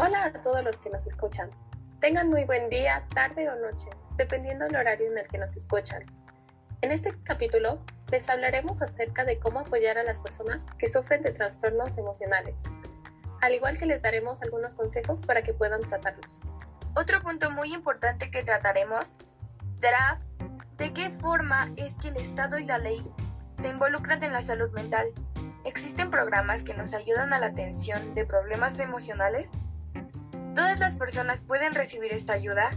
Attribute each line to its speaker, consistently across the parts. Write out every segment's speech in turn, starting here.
Speaker 1: Hola a todos los que nos escuchan. Tengan muy buen día, tarde o noche, dependiendo del horario en el que nos escuchan. En este capítulo les hablaremos acerca de cómo apoyar a las personas que sufren de trastornos emocionales, al igual que les daremos algunos consejos para que puedan tratarlos.
Speaker 2: Otro punto muy importante que trataremos será de qué forma es que el Estado y la ley se involucran en la salud mental. ¿Existen programas que nos ayudan a la atención de problemas emocionales? ¿Todas las personas pueden recibir esta ayuda?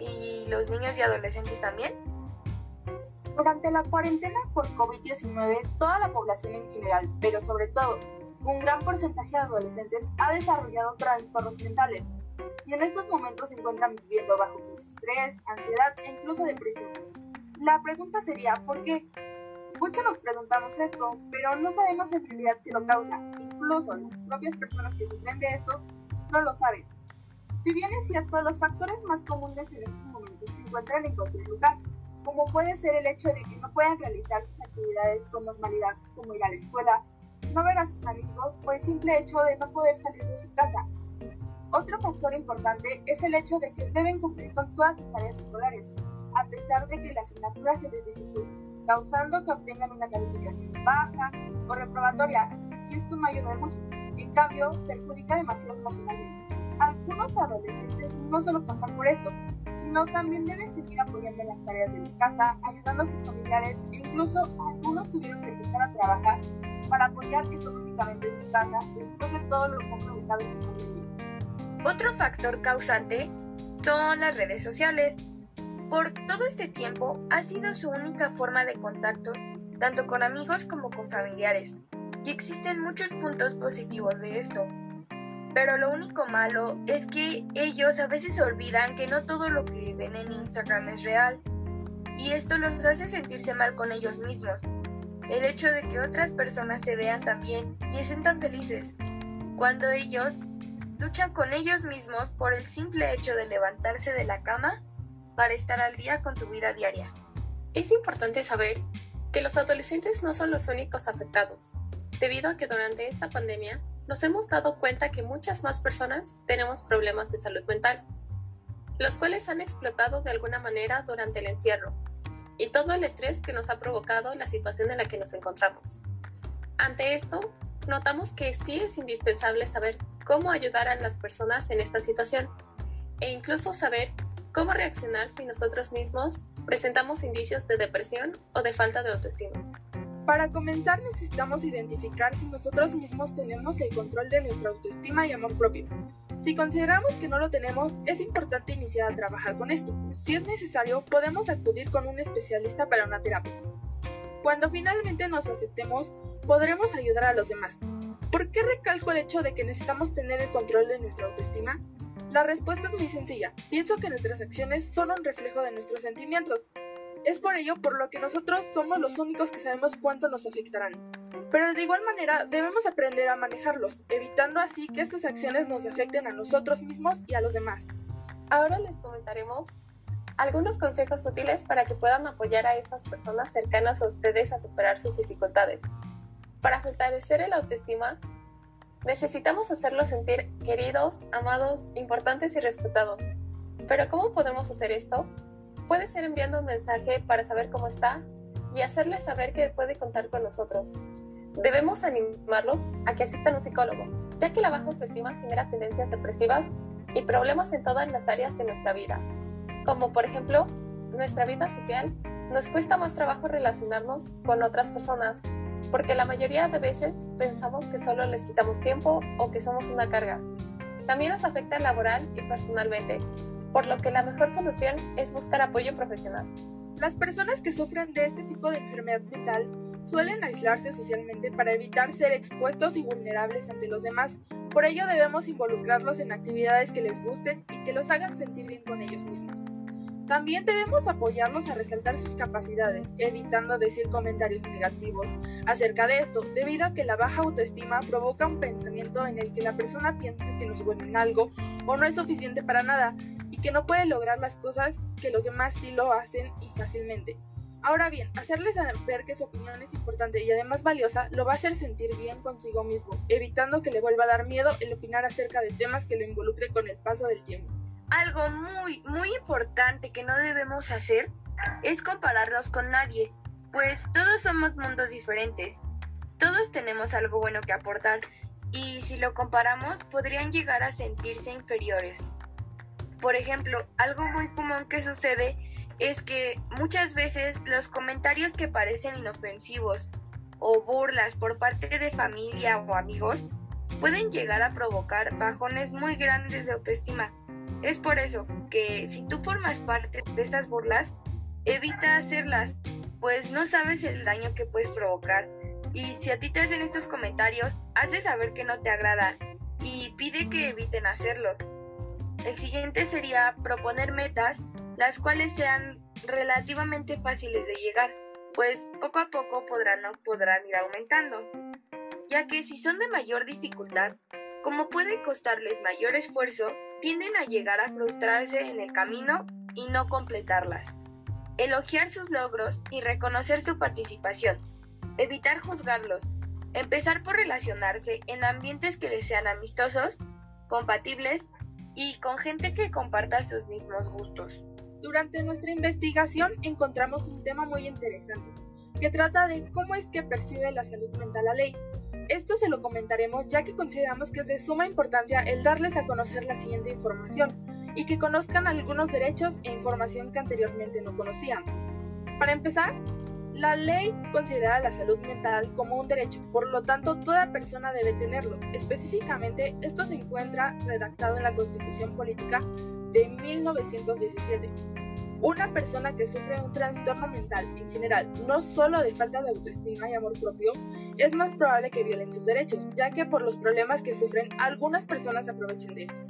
Speaker 2: ¿Y los niños y adolescentes también?
Speaker 3: Durante la cuarentena por COVID-19, toda la población en general, pero sobre todo un gran porcentaje de adolescentes, ha desarrollado trastornos mentales y en estos momentos se encuentran viviendo bajo mucho estrés, ansiedad e incluso depresión. La pregunta sería, ¿por qué? Muchos nos preguntamos esto, pero no sabemos en realidad qué lo causa. Incluso las propias personas que sufren de estos no lo saben. Si bien es cierto, los factores más comunes en estos momentos se encuentran en cualquier lugar, como puede ser el hecho de que no puedan realizar sus actividades con normalidad, como ir a la escuela, no ver a sus amigos o el simple hecho de no poder salir de su casa. Otro factor importante es el hecho de que deben cumplir con todas sus tareas escolares, a pesar de que la asignatura se les dificulte, causando que obtengan una calificación baja o reprobatoria, y esto no ayuda mucho. En cambio, perjudica demasiado emocionalmente. Algunos adolescentes no solo pasan por esto, sino también deben seguir apoyando las tareas de la casa, ayudando a sus familiares e incluso algunos tuvieron que empezar a trabajar para apoyar económicamente en su casa después de todo lo que provocado esta pandemia.
Speaker 2: Otro factor causante son las redes sociales. Por todo este tiempo ha sido su única forma de contacto tanto con amigos como con familiares, y existen muchos puntos positivos de esto. Pero lo único malo es que ellos a veces olvidan que no todo lo que ven en Instagram es real. Y esto los hace sentirse mal con ellos mismos. El hecho de que otras personas se vean tan bien y estén tan felices. Cuando ellos luchan con ellos mismos por el simple hecho de levantarse de la cama para estar al día con su vida diaria.
Speaker 1: Es importante saber que los adolescentes no son los únicos afectados, debido a que durante esta pandemia nos hemos dado cuenta que muchas más personas tenemos problemas de salud mental, los cuales han explotado de alguna manera durante el encierro y todo el estrés que nos ha provocado la situación en la que nos encontramos. Ante esto, notamos que sí es indispensable saber cómo ayudar a las personas en esta situación e incluso saber cómo reaccionar si nosotros mismos presentamos indicios de depresión o de falta de autoestima.
Speaker 3: Para comenzar necesitamos identificar si nosotros mismos tenemos el control de nuestra autoestima y amor propio. Si consideramos que no lo tenemos, es importante iniciar a trabajar con esto. Si es necesario, podemos acudir con un especialista para una terapia. Cuando finalmente nos aceptemos, podremos ayudar a los demás. ¿Por qué recalco el hecho de que necesitamos tener el control de nuestra autoestima? La respuesta es muy sencilla. Pienso que nuestras acciones son un reflejo de nuestros sentimientos. Es por ello por lo que nosotros somos los únicos que sabemos cuánto nos afectarán. Pero de igual manera debemos aprender a manejarlos, evitando así que estas acciones nos afecten a nosotros mismos y a los demás.
Speaker 1: Ahora les comentaremos algunos consejos útiles para que puedan apoyar a estas personas cercanas a ustedes a superar sus dificultades. Para fortalecer el autoestima, necesitamos hacerlos sentir queridos, amados, importantes y respetados. Pero ¿cómo podemos hacer esto? Puede ser enviando un mensaje para saber cómo está y hacerle saber que puede contar con nosotros. Debemos animarlos a que asistan a un psicólogo, ya que la baja autoestima genera tendencias depresivas y problemas en todas las áreas de nuestra vida, como por ejemplo nuestra vida social. Nos cuesta más trabajo relacionarnos con otras personas, porque la mayoría de veces pensamos que solo les quitamos tiempo o que somos una carga. También nos afecta laboral y personalmente, por lo que la mejor solución es buscar apoyo profesional.
Speaker 3: Las personas que sufren de este tipo de enfermedad mental suelen aislarse socialmente para evitar ser expuestos y vulnerables ante los demás. Por ello debemos involucrarlos en actividades que les gusten y que los hagan sentir bien con ellos mismos. También debemos apoyarlos a resaltar sus capacidades, evitando decir comentarios negativos acerca de esto, debido a que la baja autoestima provoca un pensamiento en el que la persona piensa que no es bueno en algo o no es suficiente para nada y que no puede lograr las cosas que los demás sí lo hacen y fácilmente. Ahora bien, hacerles saber que su opinión es importante y además valiosa lo va a hacer sentir bien consigo mismo, evitando que le vuelva a dar miedo el opinar acerca de temas que lo involucre con el paso del tiempo.
Speaker 2: Algo muy, muy importante que no debemos hacer es compararnos con nadie, pues todos somos mundos diferentes. Todos tenemos algo bueno que aportar y si lo comparamos podrían llegar a sentirse inferiores. Por ejemplo, algo muy común que sucede es que muchas veces los comentarios que parecen inofensivos o burlas por parte de familia o amigos pueden llegar a provocar bajones muy grandes de autoestima. Es por eso que si tú formas parte de estas burlas, evita hacerlas, pues no sabes el daño que puedes provocar. Y si a ti te hacen estos comentarios, haz de saber que no te agrada y pide que eviten hacerlos. El siguiente sería proponer metas las cuales sean relativamente fáciles de llegar, pues poco a poco podrán, podrán ir aumentando, ya que si son de mayor dificultad, como puede costarles mayor esfuerzo, tienden a llegar a frustrarse en el camino y no completarlas. Elogiar sus logros y reconocer su participación. Evitar juzgarlos. Empezar por relacionarse en ambientes que les sean amistosos, compatibles y con gente que comparta sus mismos gustos.
Speaker 3: Durante nuestra investigación encontramos un tema muy interesante, que trata de cómo es que percibe la salud mental la ley. Esto se lo comentaremos ya que consideramos que es de suma importancia el darles a conocer la siguiente información y que conozcan algunos derechos e información que anteriormente no conocían. Para empezar, la ley considera la salud mental como un derecho, por lo tanto toda persona debe tenerlo. Específicamente, esto se encuentra redactado en la Constitución Política de 1917. Una persona que sufre un trastorno mental en general, no solo de falta de autoestima y amor propio, es más probable que violen sus derechos, ya que por los problemas que sufren algunas personas aprovechan de esto.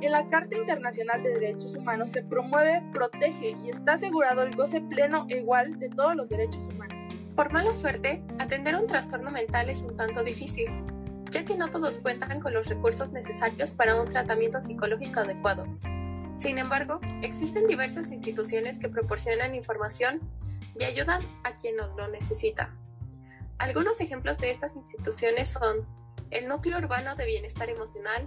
Speaker 3: En la Carta Internacional de Derechos Humanos se promueve, protege y está asegurado el goce pleno e igual de todos los derechos humanos.
Speaker 1: Por mala suerte, atender un trastorno mental es un tanto difícil, ya que no todos cuentan con los recursos necesarios para un tratamiento psicológico adecuado. Sin embargo, existen diversas instituciones que proporcionan información y ayudan a quien lo necesita. Algunos ejemplos de estas instituciones son el Núcleo Urbano de Bienestar Emocional,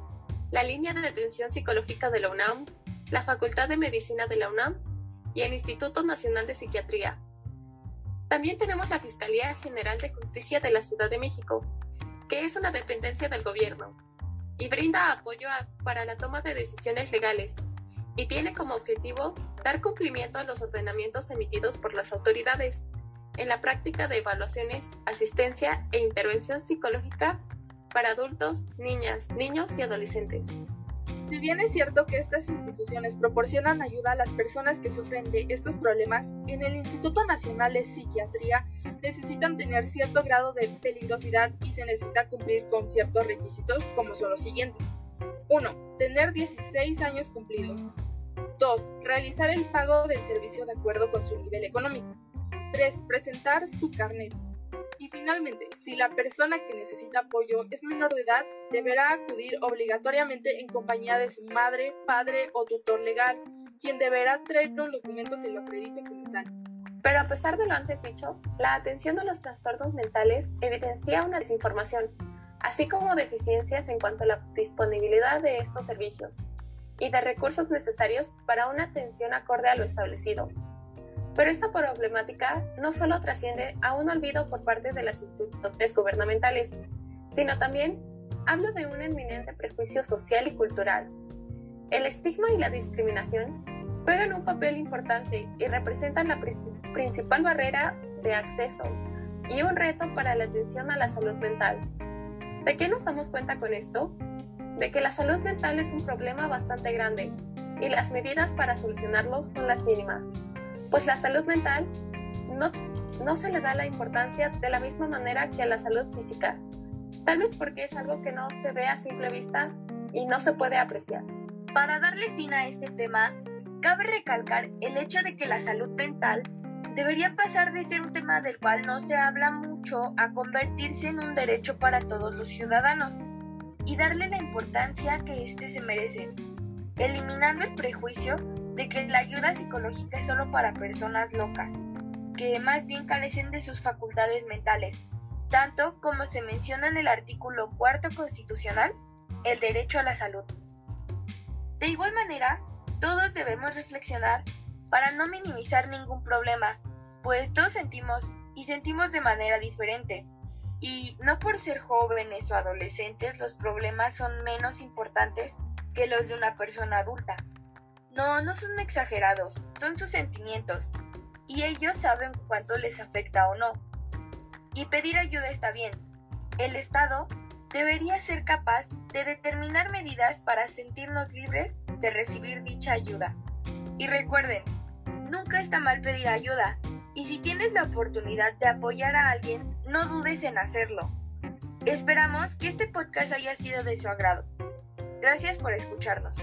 Speaker 1: la Línea de Atención Psicológica de la UNAM, la Facultad de Medicina de la UNAM y el Instituto Nacional de Psiquiatría. También tenemos la Fiscalía General de Justicia de la Ciudad de México, que es una dependencia del gobierno y brinda apoyo para la toma de decisiones legales y tiene como objetivo dar cumplimiento a los ordenamientos emitidos por las autoridades en la práctica de evaluaciones, asistencia e intervención psicológica para adultos, niñas, niños y adolescentes.
Speaker 3: Si bien es cierto que estas instituciones proporcionan ayuda a las personas que sufren de estos problemas, en el Instituto Nacional de Psiquiatría necesitan tener cierto grado de peligrosidad y se necesita cumplir con ciertos requisitos como son los siguientes. 1. Tener 16 años cumplidos. 2. Realizar el pago del servicio de acuerdo con su nivel económico. 3. Presentar su carnet. Y finalmente, si la persona que necesita apoyo es menor de edad, deberá acudir obligatoriamente en compañía de su madre, padre o tutor legal, quien deberá traer un documento que lo acredite como tal.
Speaker 1: Pero a pesar de lo antes dicho, la atención a los trastornos mentales evidencia una desinformación, así como deficiencias en cuanto a la disponibilidad de estos servicios y de recursos necesarios para una atención acorde a lo establecido. Pero esta problemática no solo trasciende a un olvido por parte de las instituciones gubernamentales, sino también habla de un eminente prejuicio social y cultural. El estigma y la discriminación juegan un papel importante y representan la principal barrera de acceso y un reto para la atención a la salud mental. ¿De qué nos damos cuenta con esto? De que la salud mental es un problema bastante grande y las medidas para solucionarlo son las mínimas pues la salud mental no, no se le da la importancia de la misma manera que a la salud física, tal vez porque es algo que no se ve a simple vista y no se puede apreciar.
Speaker 2: Para darle fin a este tema, cabe recalcar el hecho de que la salud mental debería pasar de ser un tema del cual no se habla a convertirse en un derecho para todos los ciudadanos y darle la importancia que éste se merece, eliminando el prejuicio de que la ayuda psicológica es solo para personas locas. que más bien carecen de sus facultades mentales, tanto como se menciona en el artículo cuarto constitucional, el derecho a la salud. De igual manera, todos debemos reflexionar para no minimizar ningún problema, pues todos sentimos y sentimos de manera diferente. Y no por ser jóvenes o adolescentes los problemas son menos importantes que los de una persona adulta. No, no son exagerados, son sus sentimientos, y ellos saben cuánto les afecta o no. Y pedir ayuda está bien. El Estado debería ser capaz de determinar medidas para sentirnos libres de recibir dicha ayuda. Y recuerden, nunca está mal pedir ayuda, y si tienes la oportunidad de apoyar a alguien, no dudes en hacerlo. Esperamos que este podcast haya sido de su agrado. Gracias por escucharnos.